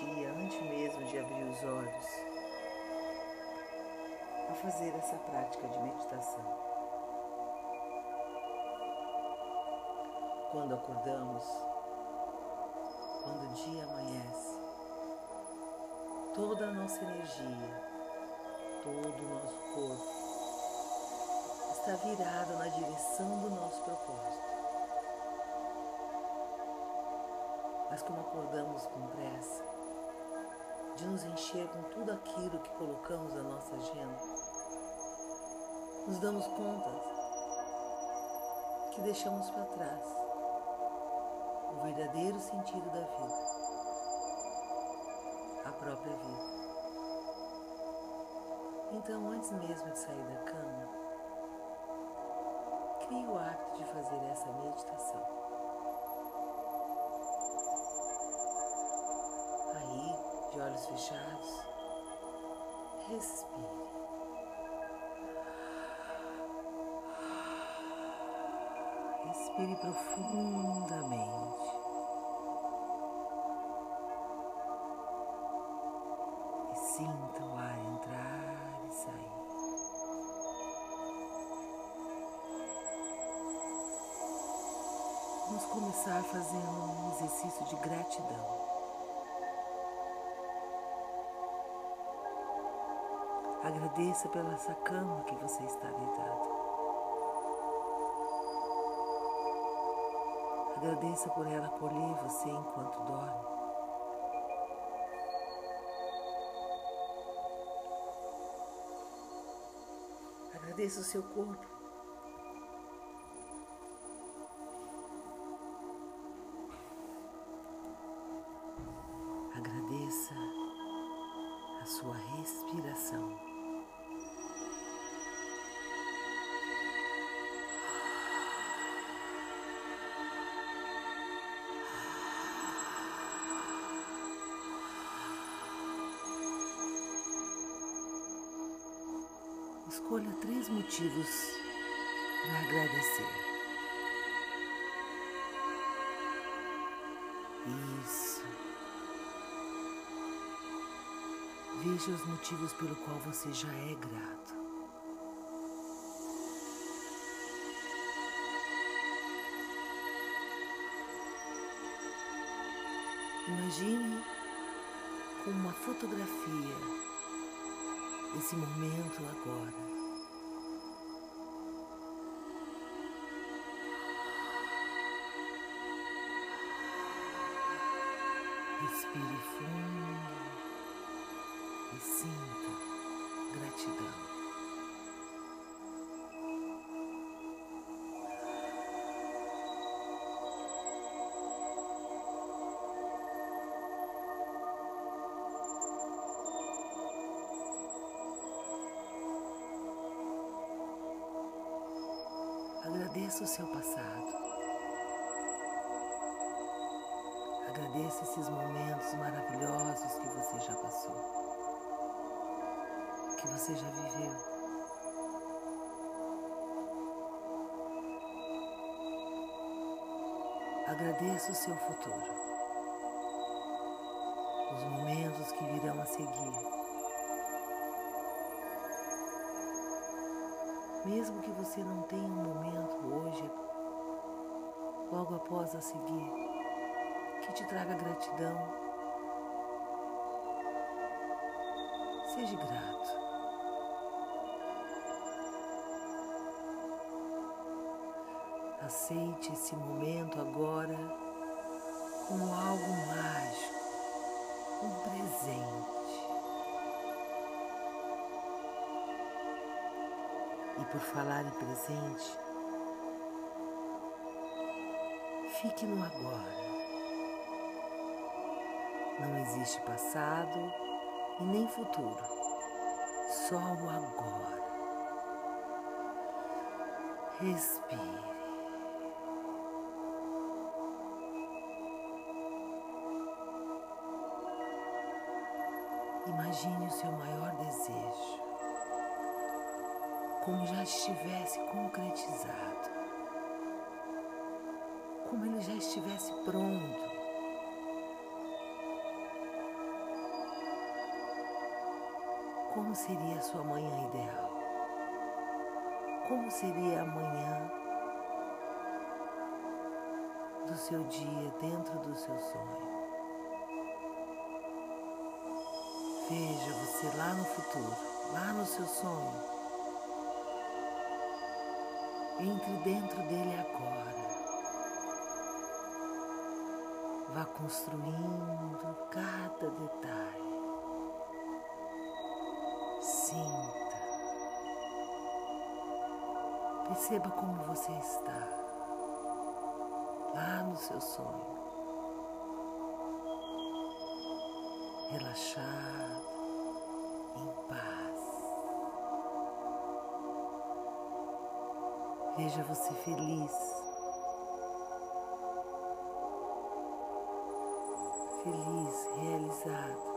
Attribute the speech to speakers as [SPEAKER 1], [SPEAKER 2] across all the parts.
[SPEAKER 1] dia antes mesmo de abrir os olhos a fazer essa prática de meditação. Quando acordamos, quando o dia amanhece, toda a nossa energia, todo o nosso corpo está virado na direção do nosso propósito. Mas como acordamos com pressa, de nos encher com tudo aquilo que colocamos na nossa agenda, nos damos conta que deixamos para trás o verdadeiro sentido da vida, a própria vida. Então, antes mesmo de sair da cama, crie o hábito de fazer essa meditação. Olhos fechados, respire. Respire profundamente. E sinta o ar entrar e sair. Vamos começar fazendo um exercício de gratidão. Agradeça pela essa cama que você está deitado. Agradeça por ela acolher você enquanto dorme. Agradeça o seu corpo. Escolha três motivos para agradecer. Isso. Veja os motivos pelo qual você já é grato. Imagine com uma fotografia esse momento agora. Respire fundo e sinta gratidão. Agradeça o seu passado. Agradeça esses momentos maravilhosos que você já passou, que você já viveu. Agradeça o seu futuro, os momentos que virão a seguir. Mesmo que você não tenha um momento hoje, logo após a seguir, que te traga gratidão, seja grato. Aceite esse momento agora como algo mágico, um presente. E por falar em presente, fique no agora. Não existe passado e nem futuro, só o agora. Respire. Imagine o seu maior desejo. Como já estivesse concretizado, como ele já estivesse pronto. Como seria a sua manhã ideal? Como seria a manhã do seu dia dentro do seu sonho? Veja você lá no futuro, lá no seu sonho. Entre dentro dele agora. Vá construindo cada detalhe. Sinta. Perceba como você está lá no seu sonho. Relaxado, Veja você feliz. Feliz, realizado.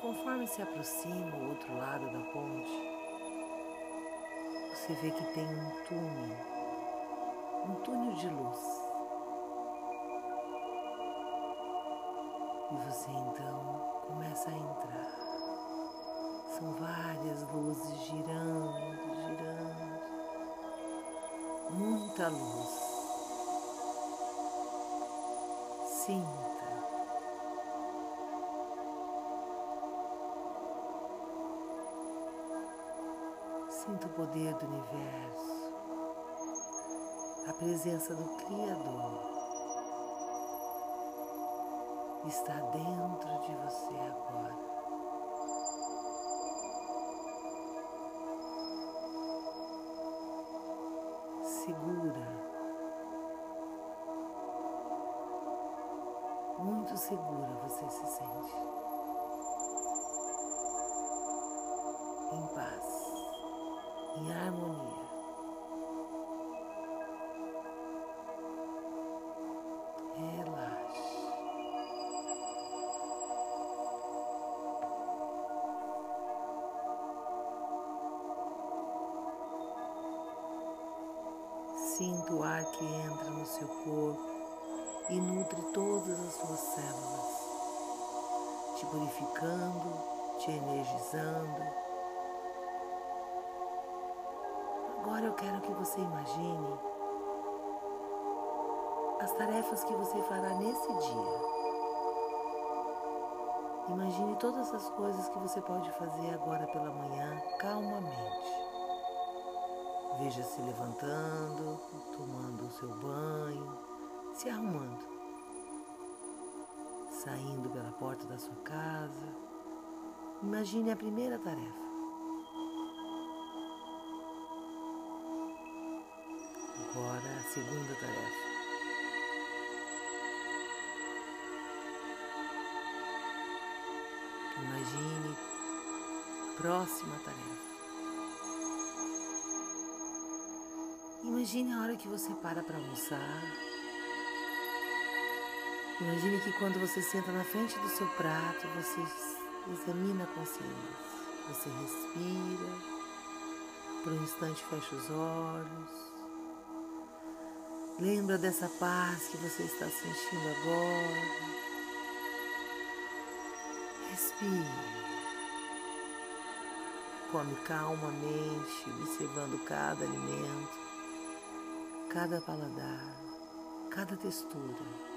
[SPEAKER 1] Conforme se aproxima o outro lado da ponte, você vê que tem um túnel, um túnel de luz. E você então começa a entrar. São várias luzes girando, girando. Muita luz. Sinta. Sinta o poder do universo, a presença do Criador está dentro de você agora. Muito segura você se sente. Em paz, em harmonia. Relaxe. Sinta o ar que entra no seu corpo e nutre todas as suas células, te purificando, te energizando. Agora eu quero que você imagine as tarefas que você fará nesse dia. Imagine todas as coisas que você pode fazer agora pela manhã calmamente. Veja se levantando, tomando o seu banho, se arrumando, saindo pela porta da sua casa. Imagine a primeira tarefa. Agora a segunda tarefa. Imagine a próxima tarefa. Imagine a hora que você para para almoçar. Imagine que quando você senta na frente do seu prato, você examina a consciência. Você respira, por um instante fecha os olhos. Lembra dessa paz que você está sentindo agora. Respire. Come calmamente, observando cada alimento, cada paladar, cada textura.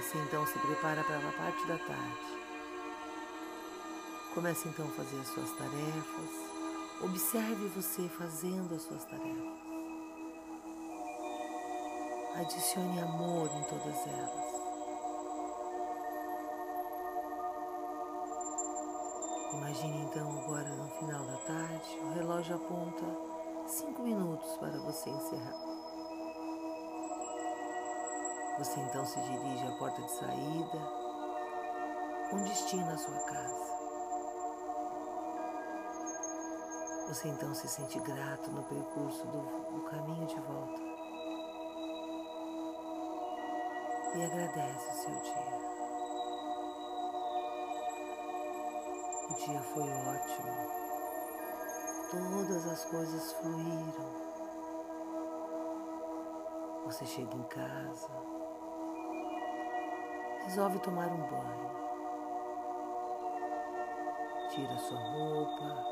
[SPEAKER 1] Você então se prepara para a parte da tarde. Comece então a fazer as suas tarefas. Observe você fazendo as suas tarefas. Adicione amor em todas elas. Imagine então agora no final da tarde, o relógio aponta cinco minutos para você encerrar. Você então se dirige à porta de saída, com destino à sua casa. Você então se sente grato no percurso do, do caminho de volta e agradece o seu dia. O dia foi ótimo. Todas as coisas fluíram. Você chega em casa, resolve tomar um banho. Tira sua roupa,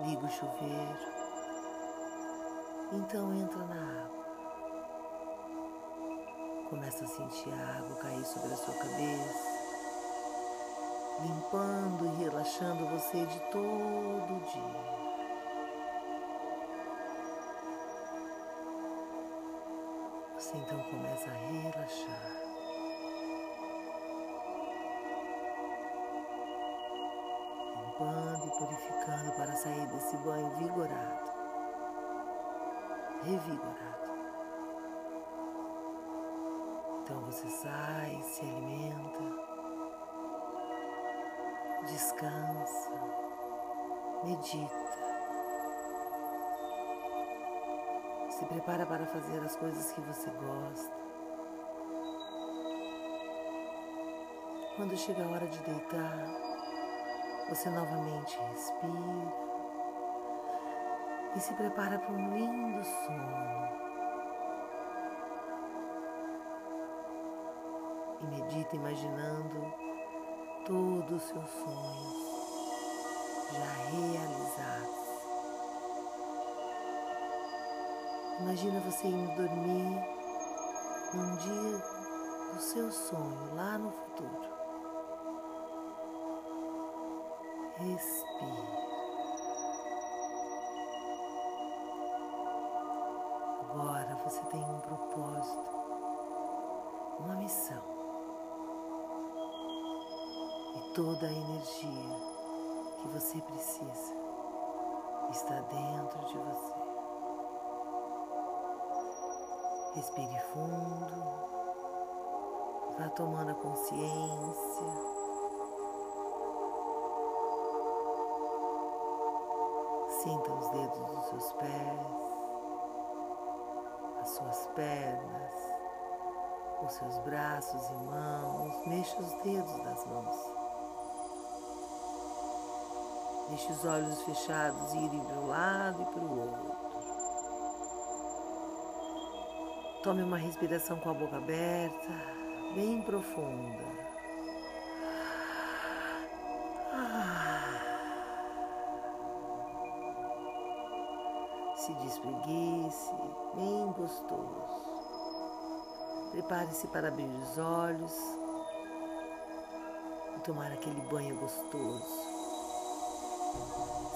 [SPEAKER 1] liga o chuveiro. Então entra na água. Começa a sentir a água cair sobre a sua cabeça limpando e relaxando você de todo o dia. Você então começa a relaxar. Limpando e purificando para sair desse banho vigorado, revigorado. Então você sai, se alimenta descansa, medita, se prepara para fazer as coisas que você gosta. Quando chega a hora de deitar, você novamente respira e se prepara para um lindo sono. E medita imaginando todos os seus sonhos já realizados. Imagina você indo dormir num dia do seu sonho lá no futuro. Respire. Agora você tem um propósito, uma missão. Toda a energia que você precisa está dentro de você. Respire fundo, vá tomando a consciência. Sinta os dedos dos seus pés, as suas pernas, os seus braços e mãos. Mexa os dedos das mãos. Deixe os olhos fechados irem para um lado e para o outro. Tome uma respiração com a boca aberta, bem profunda. Se despreguice, bem gostoso. Prepare-se para abrir os olhos e tomar aquele banho gostoso.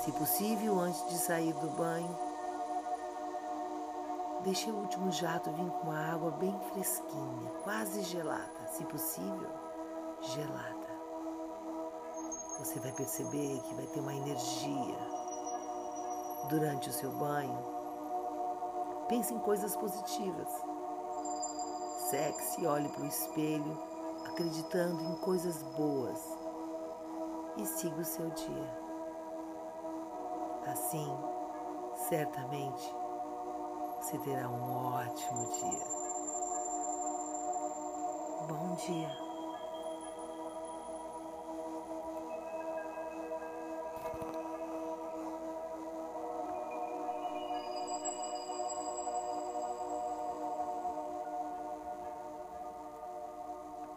[SPEAKER 1] Se possível, antes de sair do banho, deixe o último jato vir com a água bem fresquinha, quase gelada, se possível, gelada. Você vai perceber que vai ter uma energia durante o seu banho. Pense em coisas positivas. Sexe, olhe para o espelho, acreditando em coisas boas e siga o seu dia. Assim, certamente, você terá um ótimo dia. Bom dia.